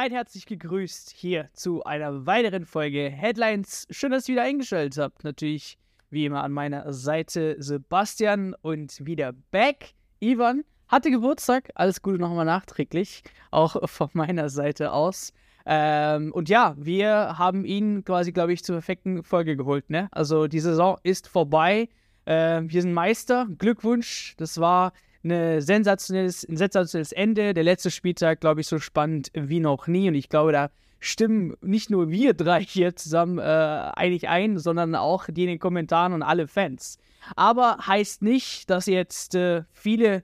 Seid herzlich gegrüßt hier zu einer weiteren Folge Headlines. Schön, dass ihr wieder eingeschaltet habt. Natürlich wie immer an meiner Seite Sebastian und wieder back. Ivan hatte Geburtstag. Alles Gute nochmal nachträglich. Auch von meiner Seite aus. Ähm, und ja, wir haben ihn quasi, glaube ich, zur perfekten Folge geholt. Ne? Also die Saison ist vorbei. Äh, wir sind Meister. Glückwunsch. Das war eine sensationelles, ein sensationelles Ende. Der letzte Spieltag, glaube ich, so spannend wie noch nie. Und ich glaube, da stimmen nicht nur wir drei hier zusammen äh, einig ein, sondern auch die in den Kommentaren und alle Fans. Aber heißt nicht, dass jetzt äh, viele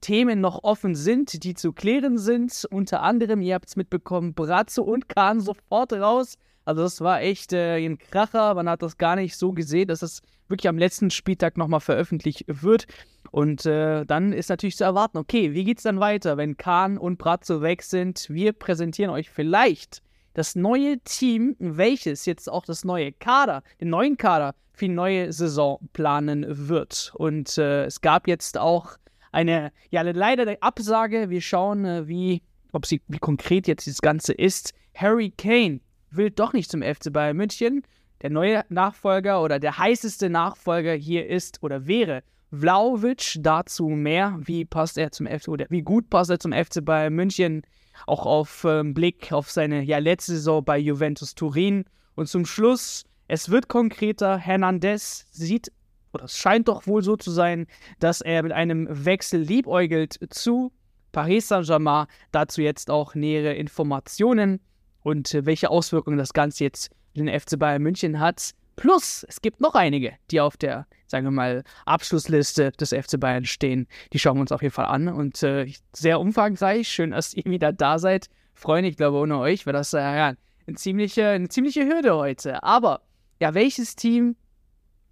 Themen noch offen sind, die zu klären sind. Unter anderem, ihr habt es mitbekommen, Brazzo und Kahn sofort raus. Also das war echt äh, ein Kracher. Man hat das gar nicht so gesehen, dass es wirklich am letzten Spieltag nochmal veröffentlicht wird. Und äh, dann ist natürlich zu erwarten, okay, wie geht es dann weiter, wenn Kahn und Brazzo weg sind? Wir präsentieren euch vielleicht das neue Team, welches jetzt auch das neue Kader, den neuen Kader für die neue Saison planen wird. Und äh, es gab jetzt auch eine, ja, leider eine Absage. Wir schauen, äh, wie, ob sie, wie konkret jetzt das Ganze ist. Harry Kane will doch nicht zum FC Bayern München. Der neue Nachfolger oder der heißeste Nachfolger hier ist oder wäre Vlaovic. Dazu mehr. Wie passt er zum FC oder wie gut passt er zum FC Bayern München? Auch auf ähm, Blick auf seine ja, letzte Saison bei Juventus Turin. Und zum Schluss, es wird konkreter. Hernandez sieht oder es scheint doch wohl so zu sein, dass er mit einem Wechsel liebäugelt zu Paris Saint-Germain. Dazu jetzt auch nähere Informationen und äh, welche Auswirkungen das Ganze jetzt den FC Bayern München hat. Plus, es gibt noch einige, die auf der, sagen wir mal, Abschlussliste des FC Bayern stehen. Die schauen wir uns auf jeden Fall an und äh, sehr umfangreich. Schön, dass ihr wieder da seid. Freuen, ich glaube, ohne euch wäre das äh, ja, eine, ziemliche, eine ziemliche Hürde heute. Aber, ja, welches Team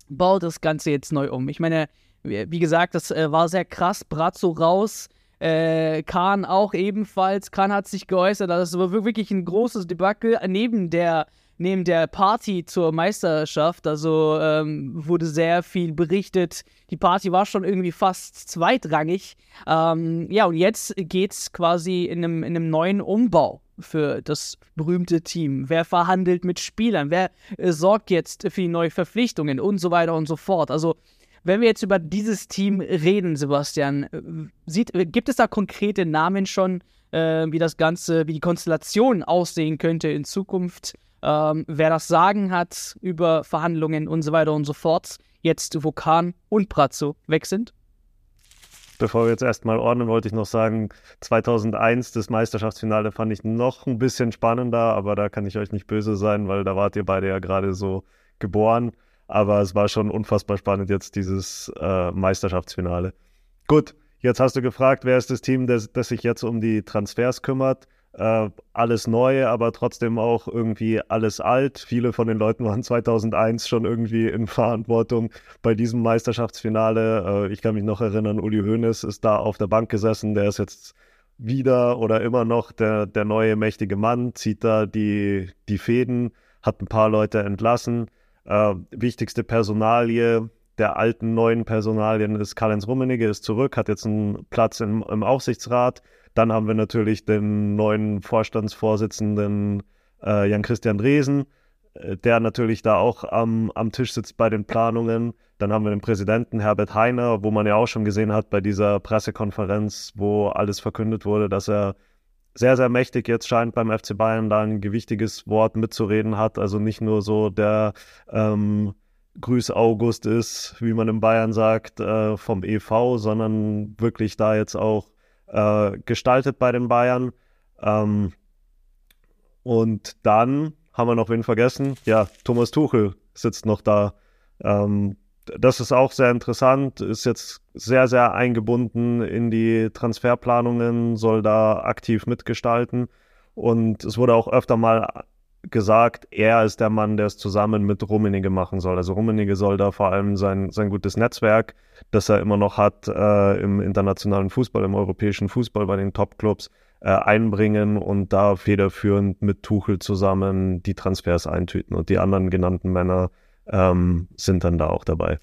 baut das Ganze jetzt neu um? Ich meine, wie gesagt, das äh, war sehr krass. Brazzo raus. Äh, Kahn auch ebenfalls. Kahn hat sich geäußert. Das war wirklich ein großes Debakel neben der neben der Party zur Meisterschaft, also ähm, wurde sehr viel berichtet. Die Party war schon irgendwie fast zweitrangig. Ähm, ja, und jetzt geht es quasi in einem, in einem neuen Umbau für das berühmte Team. Wer verhandelt mit Spielern? Wer äh, sorgt jetzt für die neuen Verpflichtungen und so weiter und so fort? Also, wenn wir jetzt über dieses Team reden, Sebastian, äh, sieht, gibt es da konkrete Namen schon, äh, wie das Ganze, wie die Konstellation aussehen könnte in Zukunft? Ähm, wer das Sagen hat über Verhandlungen und so weiter und so fort, jetzt wo Kahn und Brazzo weg sind? Bevor wir jetzt erstmal ordnen, wollte ich noch sagen, 2001, das Meisterschaftsfinale fand ich noch ein bisschen spannender, aber da kann ich euch nicht böse sein, weil da wart ihr beide ja gerade so geboren. Aber es war schon unfassbar spannend jetzt dieses äh, Meisterschaftsfinale. Gut, jetzt hast du gefragt, wer ist das Team, das, das sich jetzt um die Transfers kümmert äh, alles neu, aber trotzdem auch irgendwie alles alt. Viele von den Leuten waren 2001 schon irgendwie in Verantwortung bei diesem Meisterschaftsfinale. Äh, ich kann mich noch erinnern, Uli Hoeneß ist da auf der Bank gesessen, der ist jetzt wieder oder immer noch der, der neue mächtige Mann, zieht da die, die Fäden, hat ein paar Leute entlassen. Äh, wichtigste Personalie der alten, neuen Personalien ist Karl-Heinz Rummenigge, ist zurück, hat jetzt einen Platz im, im Aufsichtsrat. Dann haben wir natürlich den neuen Vorstandsvorsitzenden äh, Jan-Christian Dresen, äh, der natürlich da auch am, am Tisch sitzt bei den Planungen. Dann haben wir den Präsidenten Herbert Heiner, wo man ja auch schon gesehen hat bei dieser Pressekonferenz, wo alles verkündet wurde, dass er sehr, sehr mächtig jetzt scheint beim FC Bayern da ein gewichtiges Wort mitzureden hat. Also nicht nur so der ähm, Grüß August ist, wie man in Bayern sagt, äh, vom EV, sondern wirklich da jetzt auch äh, gestaltet bei den Bayern. Ähm, und dann haben wir noch wen vergessen. Ja, Thomas Tuchel sitzt noch da. Ähm, das ist auch sehr interessant, ist jetzt sehr, sehr eingebunden in die Transferplanungen, soll da aktiv mitgestalten. Und es wurde auch öfter mal gesagt, er ist der Mann, der es zusammen mit Rummenigge machen soll. Also Rummenigge soll da vor allem sein, sein gutes Netzwerk, das er immer noch hat äh, im internationalen Fußball, im europäischen Fußball bei den Topclubs, äh, einbringen und da federführend mit Tuchel zusammen die Transfers eintüten. Und die anderen genannten Männer ähm, sind dann da auch dabei.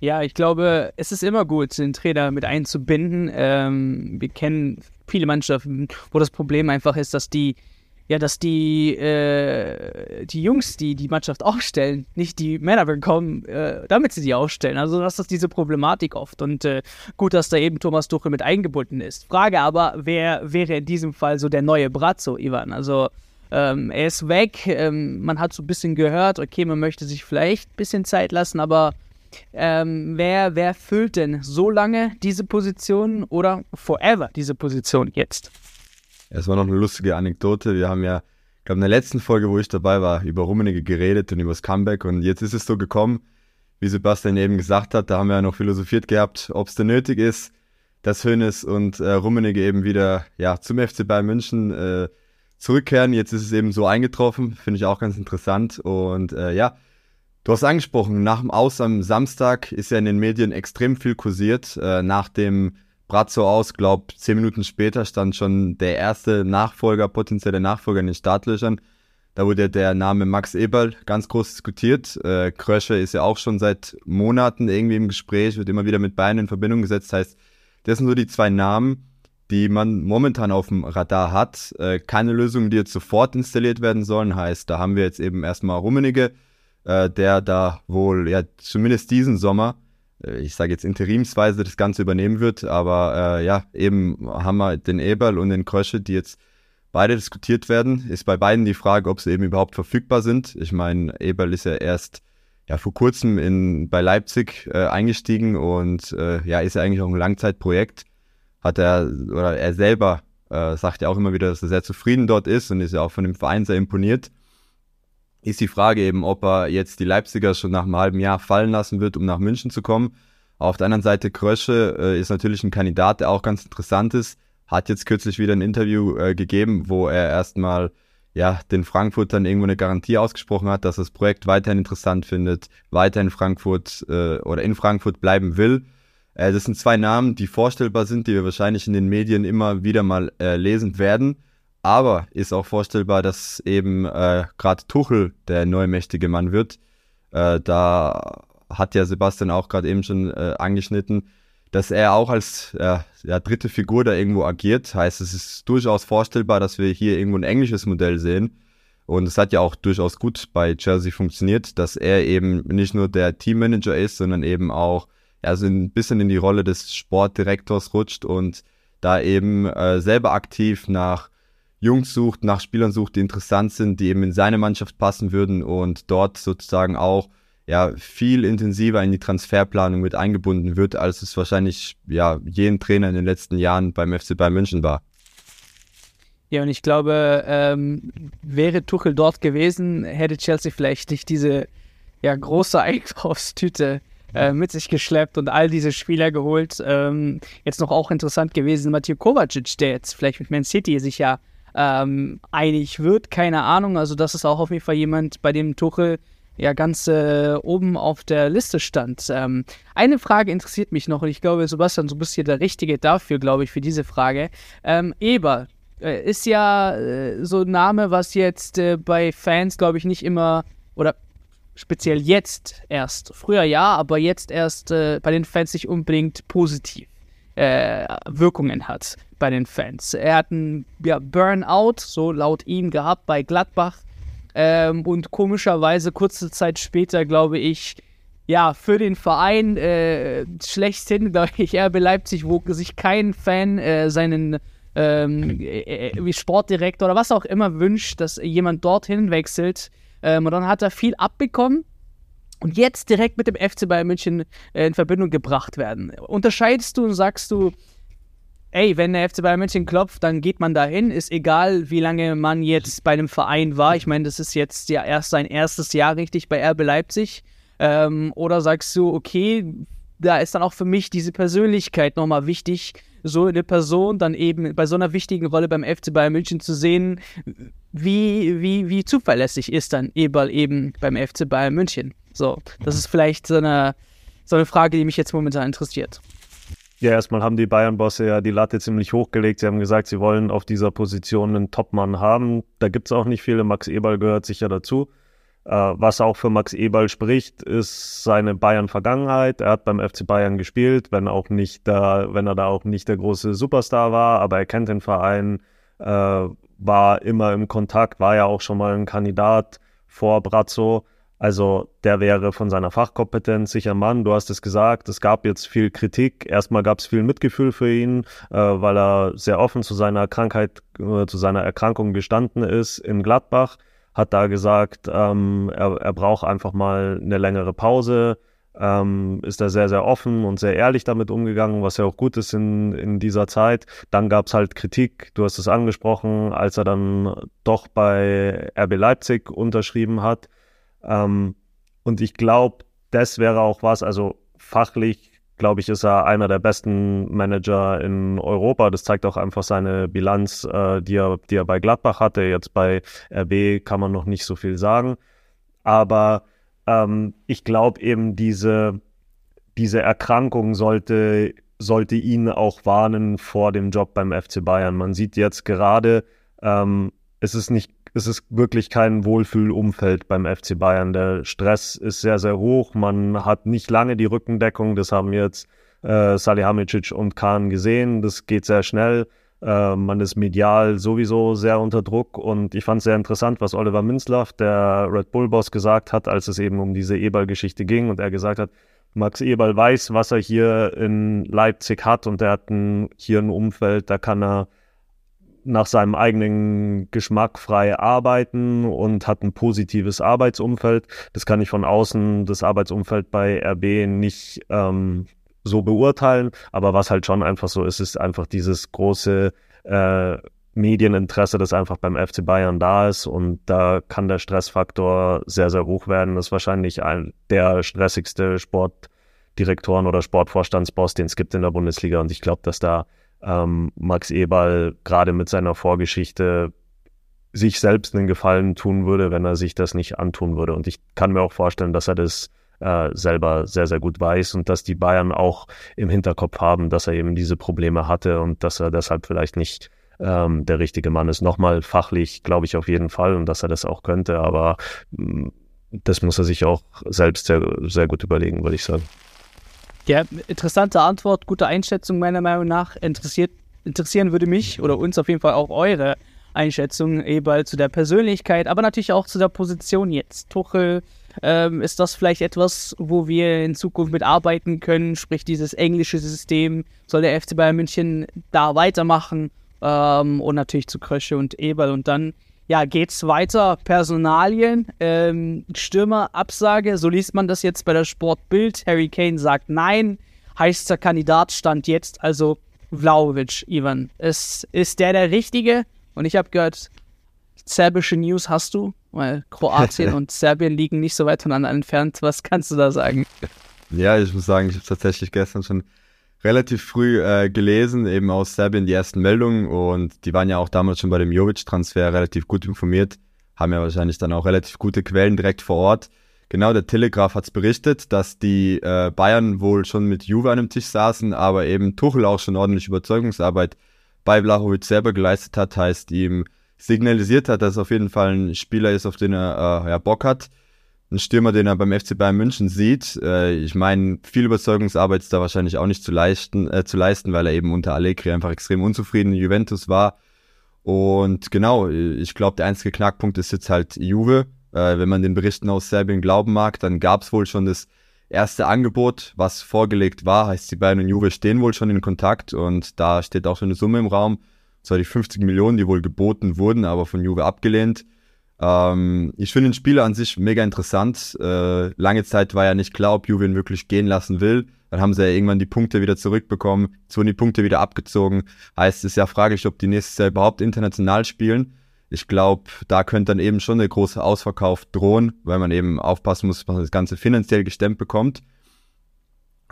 Ja, ich glaube, es ist immer gut, den Trainer mit einzubinden. Ähm, wir kennen viele Mannschaften, wo das Problem einfach ist, dass die ja, dass die, äh, die Jungs, die die Mannschaft aufstellen, nicht die Männer bekommen, äh, damit sie die aufstellen. Also das ist diese Problematik oft. Und äh, gut, dass da eben Thomas Tuchel mit eingebunden ist. Frage aber, wer wäre in diesem Fall so der neue Brazzo, Ivan? Also ähm, er ist weg. Ähm, man hat so ein bisschen gehört, okay, man möchte sich vielleicht ein bisschen Zeit lassen, aber ähm, wer, wer füllt denn so lange diese Position oder forever diese Position jetzt? Es war noch eine lustige Anekdote. Wir haben ja, ich glaube, in der letzten Folge, wo ich dabei war, über Rummenigge geredet und über das Comeback. Und jetzt ist es so gekommen, wie Sebastian eben gesagt hat, da haben wir ja noch philosophiert gehabt, ob es denn nötig ist, dass Hönes und äh, Rummenigge eben wieder ja, zum FC Bayern München äh, zurückkehren. Jetzt ist es eben so eingetroffen, finde ich auch ganz interessant. Und äh, ja, du hast angesprochen, nach dem Aus am Samstag ist ja in den Medien extrem viel kursiert. Äh, nach dem Brazzo aus, glaub, zehn Minuten später stand schon der erste Nachfolger, potenzielle Nachfolger in den Startlöchern. Da wurde der Name Max Eberl ganz groß diskutiert. Äh, Krösche ist ja auch schon seit Monaten irgendwie im Gespräch, wird immer wieder mit Bayern in Verbindung gesetzt. Heißt, das sind so die zwei Namen, die man momentan auf dem Radar hat. Äh, keine Lösungen, die jetzt sofort installiert werden sollen. Heißt, da haben wir jetzt eben erstmal Rummenigge, äh, der da wohl ja zumindest diesen Sommer ich sage jetzt interimsweise das Ganze übernehmen wird, aber äh, ja, eben haben wir den Eberl und den Krösche, die jetzt beide diskutiert werden. Ist bei beiden die Frage, ob sie eben überhaupt verfügbar sind. Ich meine, Eberl ist ja erst ja vor kurzem in, bei Leipzig äh, eingestiegen und äh, ja, ist ja eigentlich auch ein Langzeitprojekt. Hat er, oder er selber äh, sagt ja auch immer wieder, dass er sehr zufrieden dort ist und ist ja auch von dem Verein sehr imponiert ist die Frage eben, ob er jetzt die Leipziger schon nach einem halben Jahr fallen lassen wird, um nach München zu kommen. Auf der anderen Seite, Krösche äh, ist natürlich ein Kandidat, der auch ganz interessant ist. Hat jetzt kürzlich wieder ein Interview äh, gegeben, wo er erstmal ja, den Frankfurtern irgendwo eine Garantie ausgesprochen hat, dass das Projekt weiterhin interessant findet, weiter in Frankfurt äh, oder in Frankfurt bleiben will. Äh, das sind zwei Namen, die vorstellbar sind, die wir wahrscheinlich in den Medien immer wieder mal äh, lesen werden. Aber ist auch vorstellbar, dass eben äh, gerade Tuchel der neue mächtige Mann wird. Äh, da hat ja Sebastian auch gerade eben schon äh, angeschnitten, dass er auch als äh, ja, dritte Figur da irgendwo agiert. Heißt, es ist durchaus vorstellbar, dass wir hier irgendwo ein englisches Modell sehen. Und es hat ja auch durchaus gut bei Chelsea funktioniert, dass er eben nicht nur der Teammanager ist, sondern eben auch ja, so ein bisschen in die Rolle des Sportdirektors rutscht und da eben äh, selber aktiv nach Jungs sucht, nach Spielern sucht, die interessant sind, die eben in seine Mannschaft passen würden und dort sozusagen auch ja viel intensiver in die Transferplanung mit eingebunden wird, als es wahrscheinlich ja jeden Trainer in den letzten Jahren beim FC Bayern München war. Ja, und ich glaube, ähm, wäre Tuchel dort gewesen, hätte Chelsea vielleicht nicht diese ja, große Einkaufstüte äh, mit sich geschleppt und all diese Spieler geholt. Ähm, jetzt noch auch interessant gewesen, Mathieu Kovacic, der jetzt vielleicht mit Man City sich ja ähm, einig wird. Keine Ahnung. Also, das ist auch auf jeden Fall jemand, bei dem Tuchel ja ganz äh, oben auf der Liste stand. Ähm, eine Frage interessiert mich noch und ich glaube, Sebastian, du bist hier der Richtige dafür, glaube ich, für diese Frage. Ähm, Eber äh, ist ja äh, so ein Name, was jetzt äh, bei Fans, glaube ich, nicht immer oder speziell jetzt erst, früher ja, aber jetzt erst äh, bei den Fans nicht unbedingt positiv äh, Wirkungen hat bei den Fans. Er hat einen ja, Burnout, so laut ihm, gehabt bei Gladbach. Ähm, und komischerweise kurze Zeit später, glaube ich, ja, für den Verein äh, schlechthin, glaube ich, RB Leipzig, wo sich kein Fan äh, seinen ähm, äh, wie Sportdirektor oder was auch immer wünscht, dass jemand dorthin wechselt. Ähm, und dann hat er viel abbekommen und jetzt direkt mit dem FC Bayern München äh, in Verbindung gebracht werden. Unterscheidest du und sagst du, ey, wenn der FC Bayern München klopft, dann geht man dahin, ist egal, wie lange man jetzt bei einem Verein war. Ich meine, das ist jetzt ja erst sein erstes Jahr richtig bei RB Leipzig. Ähm, oder sagst du, okay, da ist dann auch für mich diese Persönlichkeit nochmal wichtig, so eine Person dann eben bei so einer wichtigen Rolle beim FC Bayern München zu sehen, wie, wie, wie zuverlässig ist dann Eberl eben beim FC Bayern München. So, das ist vielleicht so eine, so eine Frage, die mich jetzt momentan interessiert. Ja, erstmal haben die Bayern-Bosse ja die Latte ziemlich hochgelegt. Sie haben gesagt, sie wollen auf dieser Position einen Topmann haben. Da gibt es auch nicht viele. Max Eberl gehört sicher dazu. Äh, was auch für Max Eberl spricht, ist seine Bayern-Vergangenheit. Er hat beim FC Bayern gespielt, wenn auch nicht da, wenn er da auch nicht der große Superstar war, aber er kennt den Verein, äh, war immer im Kontakt, war ja auch schon mal ein Kandidat vor Brazzo. Also der wäre von seiner Fachkompetenz sicher Mann. Du hast es gesagt, es gab jetzt viel Kritik. Erstmal gab es viel Mitgefühl für ihn, äh, weil er sehr offen zu seiner Krankheit, äh, zu seiner Erkrankung gestanden ist in Gladbach. Hat da gesagt, ähm, er, er braucht einfach mal eine längere Pause. Ähm, ist er sehr, sehr offen und sehr ehrlich damit umgegangen, was ja auch gut ist in, in dieser Zeit. Dann gab es halt Kritik, du hast es angesprochen, als er dann doch bei RB Leipzig unterschrieben hat ähm, und ich glaube, das wäre auch was, also fachlich, glaube ich, ist er einer der besten Manager in Europa. Das zeigt auch einfach seine Bilanz, äh, die, er, die er bei Gladbach hatte. Jetzt bei RB kann man noch nicht so viel sagen. Aber ähm, ich glaube eben, diese, diese Erkrankung sollte, sollte ihn auch warnen vor dem Job beim FC Bayern. Man sieht jetzt gerade, ähm, es ist nicht es ist wirklich kein Wohlfühlumfeld beim FC Bayern. Der Stress ist sehr, sehr hoch. Man hat nicht lange die Rückendeckung. Das haben jetzt äh, Salihamidzic und Kahn gesehen. Das geht sehr schnell. Äh, man ist medial sowieso sehr unter Druck. Und ich fand es sehr interessant, was Oliver Minzlaff, der Red Bull-Boss, gesagt hat, als es eben um diese Eberl-Geschichte ging. Und er gesagt hat, Max Eberl weiß, was er hier in Leipzig hat. Und er hat ein, hier ein Umfeld, da kann er nach seinem eigenen Geschmack frei arbeiten und hat ein positives Arbeitsumfeld. Das kann ich von außen, das Arbeitsumfeld bei RB nicht ähm, so beurteilen. Aber was halt schon einfach so ist, ist einfach dieses große äh, Medieninteresse, das einfach beim FC Bayern da ist. Und da kann der Stressfaktor sehr, sehr hoch werden. Das ist wahrscheinlich ein, der stressigste Sportdirektoren- oder Sportvorstandsboss, den es gibt in der Bundesliga. Und ich glaube, dass da ähm, Max Eberl gerade mit seiner Vorgeschichte sich selbst einen Gefallen tun würde, wenn er sich das nicht antun würde. Und ich kann mir auch vorstellen, dass er das äh, selber sehr, sehr gut weiß und dass die Bayern auch im Hinterkopf haben, dass er eben diese Probleme hatte und dass er deshalb vielleicht nicht ähm, der richtige Mann ist. Nochmal fachlich glaube ich auf jeden Fall und dass er das auch könnte, aber mm, das muss er sich auch selbst sehr, sehr gut überlegen, würde ich sagen. Ja, interessante Antwort, gute Einschätzung meiner Meinung nach. Interessiert, interessieren würde mich oder uns auf jeden Fall auch eure Einschätzung eben zu der Persönlichkeit, aber natürlich auch zu der Position jetzt. Tuchel, ähm, ist das vielleicht etwas, wo wir in Zukunft mitarbeiten können? Sprich, dieses englische System, soll der FC Bayern München da weitermachen? Ähm, und natürlich zu Krösche und Eberl und dann ja, geht's weiter. Personalien, ähm, Stürmer, Absage, so liest man das jetzt bei der Sportbild. Harry Kane sagt nein. Heißer Kandidat stand jetzt also Vlaovic, Ivan. Ist, ist der der Richtige? Und ich habe gehört, serbische News hast du, weil Kroatien und Serbien liegen nicht so weit voneinander entfernt. Was kannst du da sagen? Ja, ich muss sagen, ich habe tatsächlich gestern schon relativ früh äh, gelesen, eben aus Serbien die ersten Meldungen. Und die waren ja auch damals schon bei dem Jovic-Transfer relativ gut informiert, haben ja wahrscheinlich dann auch relativ gute Quellen direkt vor Ort. Genau, der Telegraph hat es berichtet, dass die äh, Bayern wohl schon mit Juve an einem Tisch saßen, aber eben Tuchel auch schon ordentlich Überzeugungsarbeit bei Vlahovic selber geleistet hat, heißt ihm signalisiert hat, dass er auf jeden Fall ein Spieler ist, auf den er äh, ja, Bock hat ein Stürmer, den er beim FC Bayern München sieht. Äh, ich meine, viel Überzeugungsarbeit ist da wahrscheinlich auch nicht zu leisten, äh, zu leisten, weil er eben unter Allegri einfach extrem unzufrieden in Juventus war. Und genau, ich glaube, der einzige Knackpunkt ist jetzt halt Juve. Äh, wenn man den Berichten aus Serbien glauben mag, dann gab es wohl schon das erste Angebot, was vorgelegt war. Heißt, die Bayern und Juve stehen wohl schon in Kontakt und da steht auch schon eine Summe im Raum. Zwar die 50 Millionen, die wohl geboten wurden, aber von Juve abgelehnt. Ähm, ich finde den Spieler an sich mega interessant. Äh, lange Zeit war ja nicht klar, ob Juve ihn wirklich gehen lassen will. Dann haben sie ja irgendwann die Punkte wieder zurückbekommen, jetzt wurden die Punkte wieder abgezogen. Heißt es ja fraglich, ob die nächstes Jahr überhaupt international spielen. Ich glaube, da könnte dann eben schon eine große Ausverkauf drohen, weil man eben aufpassen muss, dass man das Ganze finanziell gestemmt bekommt.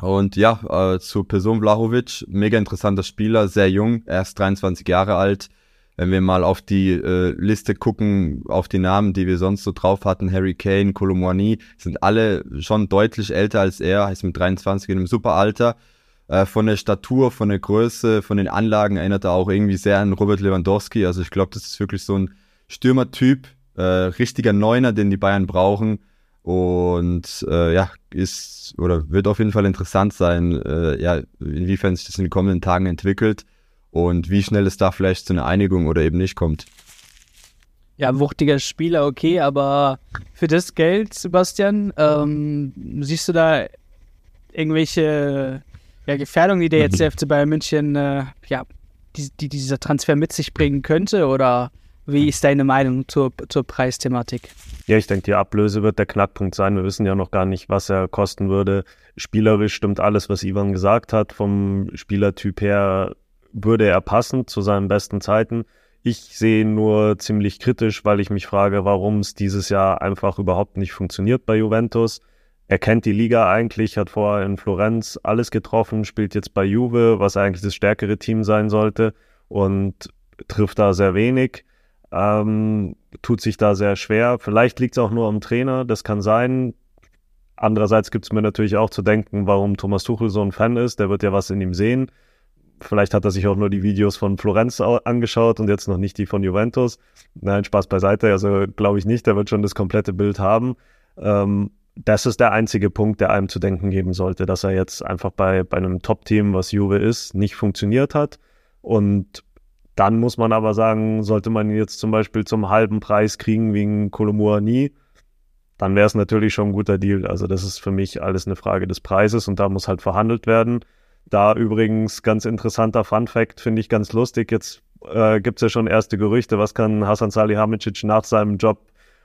Und ja, äh, zu Person Vlahovic, mega interessanter Spieler, sehr jung, erst 23 Jahre alt, wenn wir mal auf die äh, Liste gucken, auf die Namen, die wir sonst so drauf hatten, Harry Kane, Colomwani, sind alle schon deutlich älter als er, ist mit 23 in einem super Alter. Äh, von der Statur, von der Größe, von den Anlagen erinnert er auch irgendwie sehr an Robert Lewandowski. Also ich glaube, das ist wirklich so ein Stürmertyp, äh, richtiger Neuner, den die Bayern brauchen. Und äh, ja, ist oder wird auf jeden Fall interessant sein, äh, ja, inwiefern sich das in den kommenden Tagen entwickelt und wie schnell es da vielleicht zu einer Einigung oder eben nicht kommt. Ja, wuchtiger Spieler, okay, aber für das Geld, Sebastian, ähm, siehst du da irgendwelche ja, Gefährdungen, die der jetzt der FC Bayern München, äh, ja, die, die, dieser Transfer mit sich bringen könnte? Oder wie ist deine Meinung zur, zur Preisthematik? Ja, ich denke, die Ablöse wird der Knackpunkt sein. Wir wissen ja noch gar nicht, was er kosten würde. Spielerisch stimmt alles, was Ivan gesagt hat. Vom Spielertyp her würde er passen zu seinen besten Zeiten. Ich sehe nur ziemlich kritisch, weil ich mich frage, warum es dieses Jahr einfach überhaupt nicht funktioniert bei Juventus. Er kennt die Liga eigentlich, hat vorher in Florenz alles getroffen, spielt jetzt bei Juve, was eigentlich das stärkere Team sein sollte und trifft da sehr wenig. Ähm, tut sich da sehr schwer. Vielleicht liegt es auch nur am Trainer, das kann sein. Andererseits gibt es mir natürlich auch zu denken, warum Thomas Tuchel so ein Fan ist. Der wird ja was in ihm sehen. Vielleicht hat er sich auch nur die Videos von Florenz angeschaut und jetzt noch nicht die von Juventus. Nein, Spaß beiseite. Also glaube ich nicht, der wird schon das komplette Bild haben. Ähm, das ist der einzige Punkt, der einem zu denken geben sollte, dass er jetzt einfach bei, bei einem Top-Team, was Juve ist, nicht funktioniert hat. Und dann muss man aber sagen, sollte man ihn jetzt zum Beispiel zum halben Preis kriegen wegen Kolomouani, dann wäre es natürlich schon ein guter Deal. Also das ist für mich alles eine Frage des Preises und da muss halt verhandelt werden. Da übrigens ganz interessanter Fun Fact, finde ich ganz lustig. Jetzt äh, gibt es ja schon erste Gerüchte, was kann Hasan Salihamidzic nach seinem Job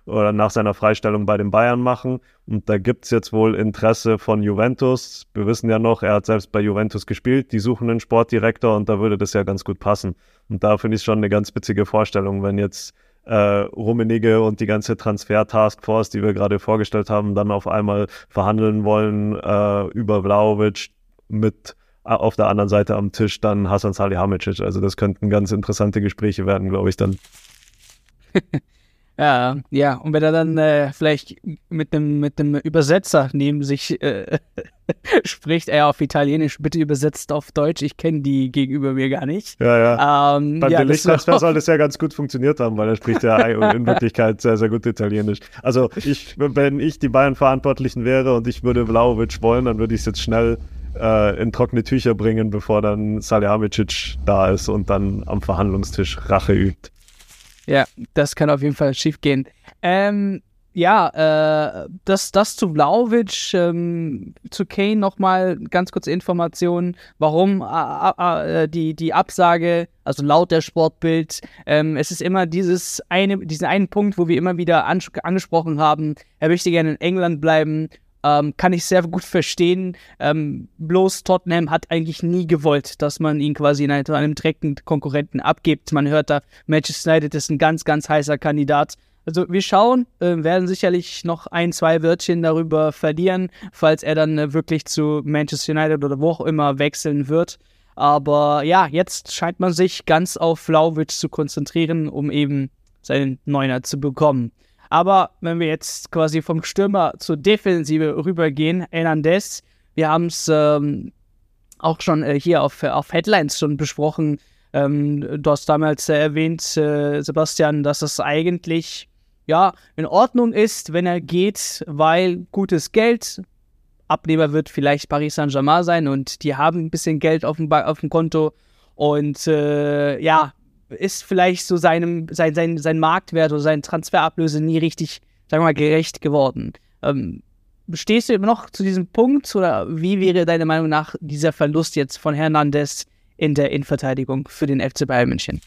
oder nach seiner Freistellung bei den Bayern machen. Und da gibt es jetzt wohl Interesse von Juventus. Wir wissen ja noch, er hat selbst bei Juventus gespielt. Die suchen einen Sportdirektor und da würde das ja ganz gut passen. Und da finde ich schon eine ganz witzige Vorstellung, wenn jetzt äh, Rummenigge und die ganze Transfer-Taskforce, die wir gerade vorgestellt haben, dann auf einmal verhandeln wollen äh, über Vlaovic mit auf der anderen Seite am Tisch dann Hasan Salihamidzic. Also das könnten ganz interessante Gespräche werden, glaube ich dann. Ja, ja, und wenn er dann äh, vielleicht mit einem mit einem Übersetzer neben sich äh, spricht, er auf Italienisch, bitte übersetzt auf Deutsch, ich kenne die gegenüber mir gar nicht. Ja, ja. Ähm, Beim ja, Delicht-Transfer soll das ja ganz gut funktioniert haben, weil er spricht ja in Wirklichkeit sehr, sehr gut Italienisch. Also ich, wenn ich die Bayern-Verantwortlichen wäre und ich würde Vlaovic wollen, dann würde ich es jetzt schnell äh, in trockene Tücher bringen, bevor dann Salihamidzic da ist und dann am Verhandlungstisch Rache übt. Ja, das kann auf jeden Fall schief gehen. Ähm, ja, äh, das, das zu Vlaovic, ähm, zu Kane nochmal ganz kurze Informationen, warum äh, äh, die, die Absage, also laut der Sportbild, ähm, es ist immer dieses eine, diesen einen Punkt, wo wir immer wieder angesprochen haben, er möchte gerne in England bleiben ähm, kann ich sehr gut verstehen. Ähm, bloß Tottenham hat eigentlich nie gewollt, dass man ihn quasi in einem direkten Konkurrenten abgibt. Man hört da, Manchester United ist ein ganz, ganz heißer Kandidat. Also wir schauen, äh, werden sicherlich noch ein, zwei Wörtchen darüber verlieren, falls er dann äh, wirklich zu Manchester United oder wo auch immer wechseln wird. Aber ja, jetzt scheint man sich ganz auf Flauwitz zu konzentrieren, um eben seinen Neuner zu bekommen. Aber wenn wir jetzt quasi vom Stürmer zur Defensive rübergehen, Hernandez, wir haben es ähm, auch schon äh, hier auf, auf Headlines schon besprochen. Ähm, du hast damals äh, erwähnt, äh, Sebastian, dass es eigentlich ja in Ordnung ist, wenn er geht, weil gutes Geld. Abnehmer wird vielleicht Paris Saint-Germain sein und die haben ein bisschen Geld auf dem, auf dem Konto. Und äh, ja, ist vielleicht so seinem, sein, sein, sein Marktwert oder sein Transferablöse nie richtig, sagen wir mal, gerecht geworden. Ähm, stehst du immer noch zu diesem Punkt oder wie wäre deiner Meinung nach dieser Verlust jetzt von Hernandez in der Innenverteidigung für den FC Bayern München?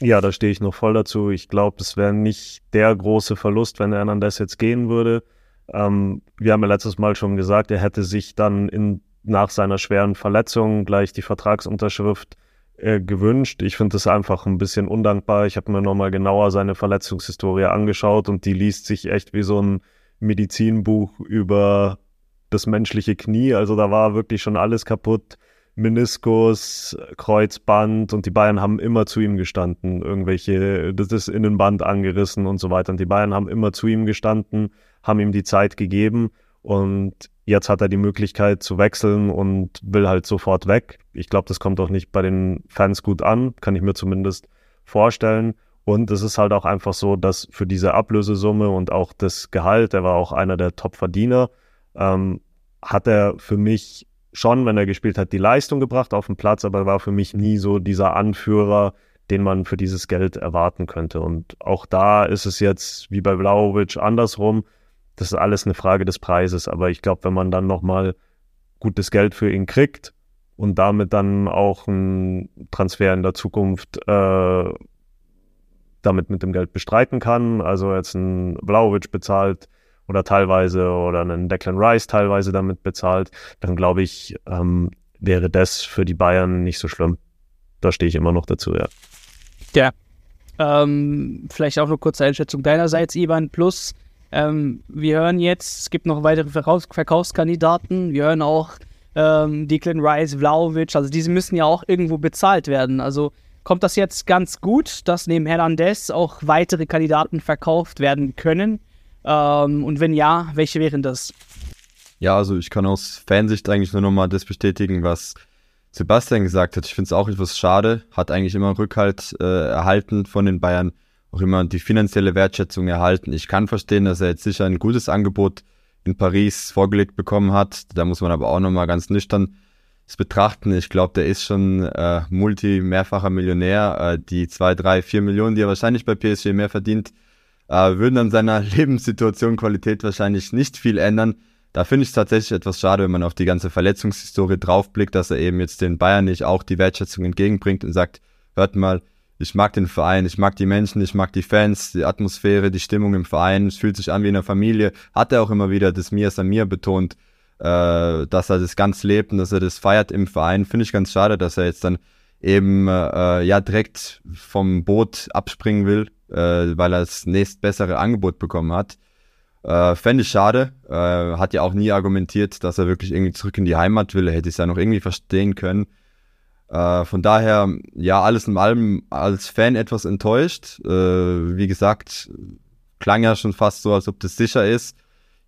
Ja, da stehe ich noch voll dazu. Ich glaube, es wäre nicht der große Verlust, wenn Hernandez jetzt gehen würde. Ähm, wir haben ja letztes Mal schon gesagt, er hätte sich dann in, nach seiner schweren Verletzung gleich die Vertragsunterschrift äh, gewünscht. Ich finde das einfach ein bisschen undankbar. Ich habe mir nochmal genauer seine Verletzungshistorie angeschaut und die liest sich echt wie so ein Medizinbuch über das menschliche Knie. Also da war wirklich schon alles kaputt. Meniskus, Kreuzband und die Bayern haben immer zu ihm gestanden. Irgendwelche, das ist Innenband angerissen und so weiter. Und die Bayern haben immer zu ihm gestanden, haben ihm die Zeit gegeben und Jetzt hat er die Möglichkeit zu wechseln und will halt sofort weg. Ich glaube, das kommt auch nicht bei den Fans gut an, kann ich mir zumindest vorstellen. Und es ist halt auch einfach so, dass für diese Ablösesumme und auch das Gehalt, er war auch einer der Top-Verdiener, ähm, hat er für mich schon, wenn er gespielt hat, die Leistung gebracht auf dem Platz, aber war für mich nie so dieser Anführer, den man für dieses Geld erwarten könnte. Und auch da ist es jetzt wie bei Vlaovic andersrum. Das ist alles eine Frage des Preises. Aber ich glaube, wenn man dann nochmal gutes Geld für ihn kriegt und damit dann auch einen Transfer in der Zukunft äh, damit mit dem Geld bestreiten kann, also jetzt ein Vlaovic bezahlt oder teilweise oder einen Declan Rice teilweise damit bezahlt, dann glaube ich, ähm, wäre das für die Bayern nicht so schlimm. Da stehe ich immer noch dazu, ja. Ja. Ähm, vielleicht auch eine kurze Einschätzung deinerseits, Ivan. Plus, ähm, wir hören jetzt, es gibt noch weitere Verkaufs Verkaufskandidaten. Wir hören auch ähm, Declan Rice, Vlaovic. Also diese müssen ja auch irgendwo bezahlt werden. Also kommt das jetzt ganz gut, dass neben Hernandez auch weitere Kandidaten verkauft werden können? Ähm, und wenn ja, welche wären das? Ja, also ich kann aus Fansicht eigentlich nur nochmal das bestätigen, was Sebastian gesagt hat, ich finde es auch etwas schade, hat eigentlich immer Rückhalt äh, erhalten von den Bayern, auch immer die finanzielle Wertschätzung erhalten. Ich kann verstehen, dass er jetzt sicher ein gutes Angebot in Paris vorgelegt bekommen hat. Da muss man aber auch nochmal ganz nüchtern es betrachten. Ich glaube, der ist schon äh, multi-mehrfacher Millionär. Äh, die zwei, drei, vier Millionen, die er wahrscheinlich bei PSG mehr verdient, äh, würden an seiner Lebenssituation Qualität wahrscheinlich nicht viel ändern. Da finde ich es tatsächlich etwas schade, wenn man auf die ganze Verletzungshistorie draufblickt, dass er eben jetzt den Bayern nicht auch die Wertschätzung entgegenbringt und sagt, hört mal, ich mag den Verein, ich mag die Menschen, ich mag die Fans, die Atmosphäre, die Stimmung im Verein, es fühlt sich an wie in einer Familie. Hat er auch immer wieder das Mir ist an mir betont, äh, dass er das ganz lebt und dass er das feiert im Verein. Finde ich ganz schade, dass er jetzt dann eben äh, ja direkt vom Boot abspringen will, äh, weil er das nächstbessere Angebot bekommen hat. Äh, Fände ich schade. Äh, hat ja auch nie argumentiert, dass er wirklich irgendwie zurück in die Heimat will. Hätte ich es ja noch irgendwie verstehen können. Äh, von daher, ja, alles in allem als Fan etwas enttäuscht. Äh, wie gesagt, klang ja schon fast so, als ob das sicher ist.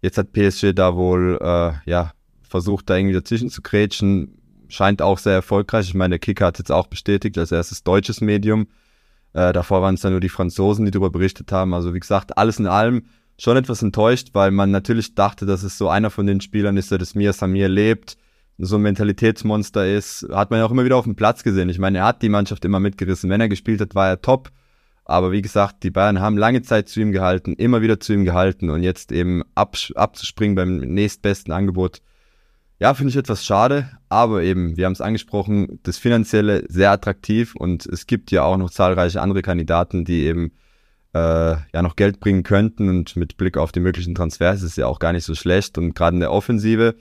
Jetzt hat PSG da wohl, äh, ja, versucht, da irgendwie dazwischen zu krätschen. Scheint auch sehr erfolgreich. Ich meine, der Kicker hat jetzt auch bestätigt, als erstes deutsches Medium. Äh, davor waren es dann nur die Franzosen, die darüber berichtet haben. Also, wie gesagt, alles in allem schon etwas enttäuscht, weil man natürlich dachte, dass es so einer von den Spielern ist, der das Mia Samir lebt, so ein Mentalitätsmonster ist. Hat man ja auch immer wieder auf dem Platz gesehen. Ich meine, er hat die Mannschaft immer mitgerissen. Wenn er gespielt hat, war er top. Aber wie gesagt, die Bayern haben lange Zeit zu ihm gehalten, immer wieder zu ihm gehalten und jetzt eben abzuspringen beim nächstbesten Angebot. Ja, finde ich etwas schade, aber eben, wir haben es angesprochen, das Finanzielle sehr attraktiv und es gibt ja auch noch zahlreiche andere Kandidaten, die eben äh, ja noch Geld bringen könnten und mit Blick auf die möglichen Transfers ist es ja auch gar nicht so schlecht und gerade in der Offensive,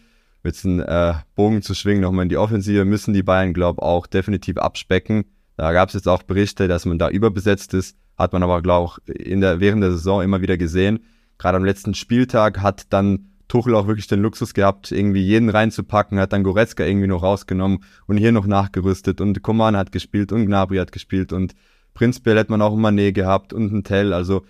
mit einem äh, Bogen zu schwingen, nochmal in die Offensive, müssen die Bayern, glaube ich, auch definitiv abspecken. Da gab es jetzt auch Berichte, dass man da überbesetzt ist, hat man aber, glaube ich, in der, während der Saison immer wieder gesehen. Gerade am letzten Spieltag hat dann Tuchel auch wirklich den Luxus gehabt, irgendwie jeden reinzupacken, hat dann Goretzka irgendwie noch rausgenommen und hier noch nachgerüstet und Koman hat gespielt und Gnabry hat gespielt und Prinzipiell hätte man auch einen Manet gehabt und einen Tell. Also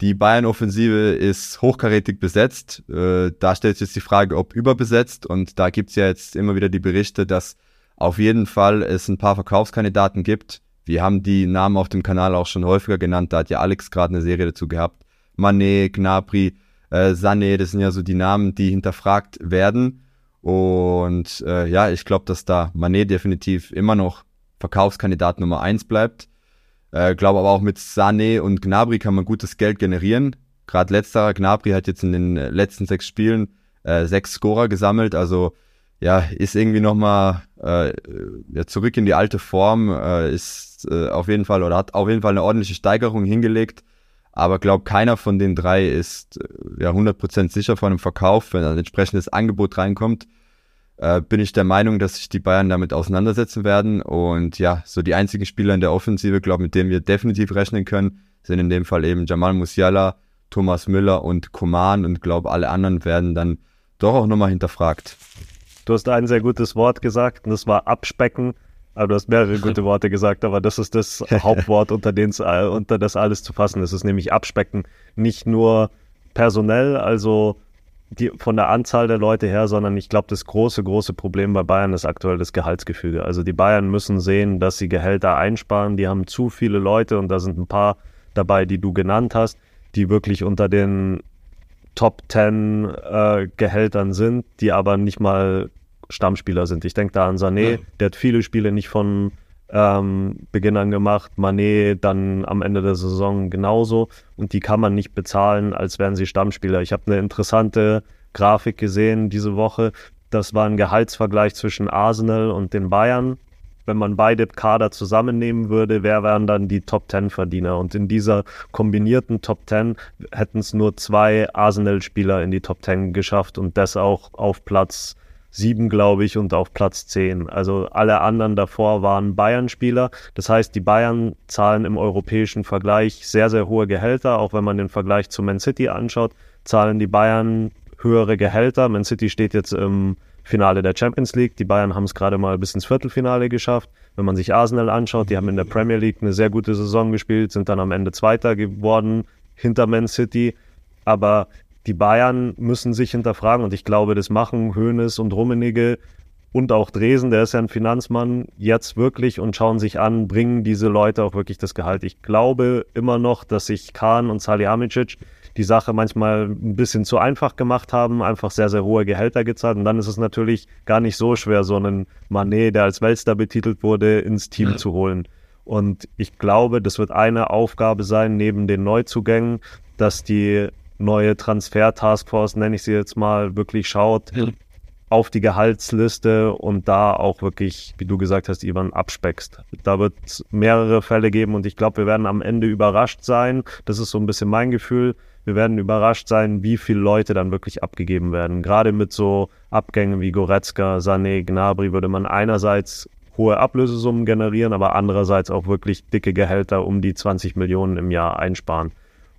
die Bayern-Offensive ist hochkarätig besetzt. Äh, da stellt sich jetzt die Frage, ob überbesetzt. Und da gibt es ja jetzt immer wieder die Berichte, dass auf jeden Fall es ein paar Verkaufskandidaten gibt. Wir haben die Namen auf dem Kanal auch schon häufiger genannt. Da hat ja Alex gerade eine Serie dazu gehabt. Manet, Gnabry, äh, Sané, das sind ja so die Namen, die hinterfragt werden. Und äh, ja, ich glaube, dass da Manet definitiv immer noch Verkaufskandidat Nummer eins bleibt. Äh, glaube aber auch mit Sané und Gnabry kann man gutes Geld generieren. Gerade letzterer, Gnabry hat jetzt in den äh, letzten sechs Spielen äh, sechs Scorer gesammelt. Also ja, ist irgendwie nochmal äh, ja, zurück in die alte Form, äh, ist äh, auf jeden Fall oder hat auf jeden Fall eine ordentliche Steigerung hingelegt. Aber glaube, keiner von den drei ist äh, ja 100% sicher vor einem Verkauf, wenn ein entsprechendes Angebot reinkommt äh, bin ich der Meinung, dass sich die Bayern damit auseinandersetzen werden. Und ja, so die einzigen Spieler in der Offensive, glaube mit denen wir definitiv rechnen können, sind in dem Fall eben Jamal Musiala, Thomas Müller und Koman. Und glaube, alle anderen werden dann doch auch nochmal hinterfragt. Du hast ein sehr gutes Wort gesagt und das war abspecken. Aber du hast mehrere gute Worte gesagt, aber das ist das Hauptwort, unter, den's, unter das alles zu fassen ist. Es ist nämlich abspecken. Nicht nur personell, also die, von der Anzahl der Leute her, sondern ich glaube, das große, große Problem bei Bayern ist aktuell das Gehaltsgefüge. Also die Bayern müssen sehen, dass sie Gehälter einsparen. Die haben zu viele Leute und da sind ein paar dabei, die du genannt hast, die wirklich unter den Top 10 äh, Gehältern sind, die aber nicht mal Stammspieler sind. Ich denke da an Sané, ja. der hat viele Spiele nicht von ähm, Beginn an gemacht, Manet dann am Ende der Saison genauso und die kann man nicht bezahlen, als wären sie Stammspieler. Ich habe eine interessante Grafik gesehen diese Woche. Das war ein Gehaltsvergleich zwischen Arsenal und den Bayern. Wenn man beide Kader zusammennehmen würde, wer wären dann die Top Ten Verdiener? Und in dieser kombinierten Top Ten hätten es nur zwei Arsenal-Spieler in die Top Ten geschafft und das auch auf Platz sieben, glaube ich, und auf Platz zehn. Also alle anderen davor waren Bayern-Spieler. Das heißt, die Bayern zahlen im europäischen Vergleich sehr, sehr hohe Gehälter. Auch wenn man den Vergleich zu Man City anschaut, zahlen die Bayern höhere Gehälter. Man City steht jetzt im Finale der Champions League. Die Bayern haben es gerade mal bis ins Viertelfinale geschafft. Wenn man sich Arsenal anschaut, die haben in der Premier League eine sehr gute Saison gespielt, sind dann am Ende Zweiter geworden hinter Man City. Aber die Bayern müssen sich hinterfragen und ich glaube, das machen Hoeneß und Rummenigge und auch Dresen, der ist ja ein Finanzmann, jetzt wirklich und schauen sich an, bringen diese Leute auch wirklich das Gehalt. Ich glaube immer noch, dass sich Kahn und Salihamidzic die Sache manchmal ein bisschen zu einfach gemacht haben, einfach sehr, sehr hohe Gehälter gezahlt. Und dann ist es natürlich gar nicht so schwer, so einen Manet, der als Weltstar betitelt wurde, ins Team zu holen. Und ich glaube, das wird eine Aufgabe sein, neben den Neuzugängen, dass die neue Transfer-Taskforce, nenne ich sie jetzt mal, wirklich schaut auf die Gehaltsliste und da auch wirklich, wie du gesagt hast, Ivan, abspeckst. Da wird es mehrere Fälle geben und ich glaube, wir werden am Ende überrascht sein. Das ist so ein bisschen mein Gefühl wir werden überrascht sein, wie viele Leute dann wirklich abgegeben werden. Gerade mit so Abgängen wie Goretzka, Sané, Gnabry würde man einerseits hohe Ablösesummen generieren, aber andererseits auch wirklich dicke Gehälter um die 20 Millionen im Jahr einsparen.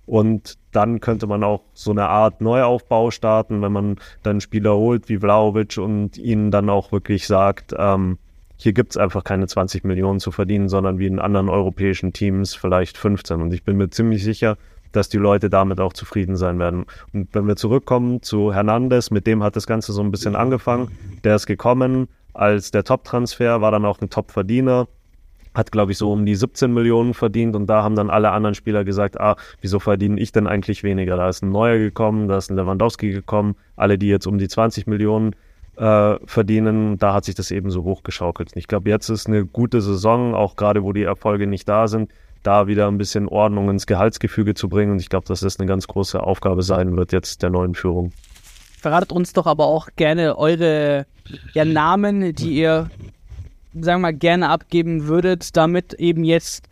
Und dann könnte man auch so eine Art Neuaufbau starten, wenn man dann Spieler holt wie Vlaovic und ihnen dann auch wirklich sagt, ähm, hier gibt es einfach keine 20 Millionen zu verdienen, sondern wie in anderen europäischen Teams vielleicht 15. Und ich bin mir ziemlich sicher, dass die Leute damit auch zufrieden sein werden. Und wenn wir zurückkommen zu Hernandez, mit dem hat das Ganze so ein bisschen angefangen. Der ist gekommen als der Top-Transfer, war dann auch ein Top-Verdiener, hat, glaube ich, so um die 17 Millionen verdient und da haben dann alle anderen Spieler gesagt, ah, wieso verdiene ich denn eigentlich weniger? Da ist ein Neuer gekommen, da ist ein Lewandowski gekommen, alle, die jetzt um die 20 Millionen äh, verdienen, da hat sich das eben so hochgeschaukelt. Ich glaube, jetzt ist eine gute Saison, auch gerade wo die Erfolge nicht da sind, da wieder ein bisschen Ordnung ins Gehaltsgefüge zu bringen. Und ich glaube, dass das eine ganz große Aufgabe sein wird jetzt der neuen Führung. Verratet uns doch aber auch gerne eure ja, Namen, die ihr, sagen wir mal, gerne abgeben würdet, damit eben jetzt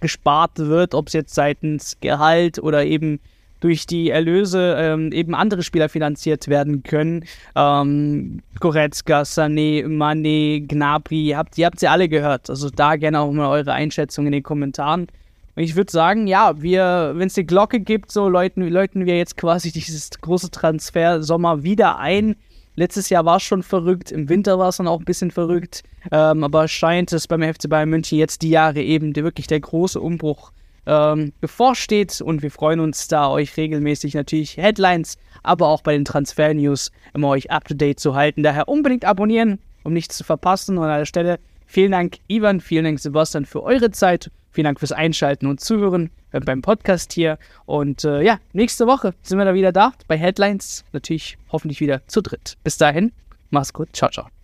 gespart wird, ob es jetzt seitens Gehalt oder eben durch die Erlöse ähm, eben andere Spieler finanziert werden können. Ähm, Goretzka, Sané, Mané, Gnabry, ihr habt, ihr habt sie alle gehört. Also da gerne auch mal eure Einschätzung in den Kommentaren. Ich würde sagen, ja, wir, wenn es die Glocke gibt, so läuten, läuten wir jetzt quasi dieses große Transfer Sommer wieder ein. Letztes Jahr war es schon verrückt, im Winter war es dann auch ein bisschen verrückt, ähm, aber scheint es beim FC Bayern München jetzt die Jahre eben die, wirklich der große Umbruch ähm, bevorsteht und wir freuen uns da, euch regelmäßig natürlich Headlines, aber auch bei den Transfer-News immer euch up-to-date zu halten. Daher unbedingt abonnieren, um nichts zu verpassen. Und an der Stelle vielen Dank, Ivan, vielen Dank, Sebastian, für eure Zeit. Vielen Dank fürs Einschalten und Zuhören äh, beim Podcast hier. Und äh, ja, nächste Woche sind wir da wieder da bei Headlines. Natürlich hoffentlich wieder zu dritt. Bis dahin, mach's gut. Ciao, ciao.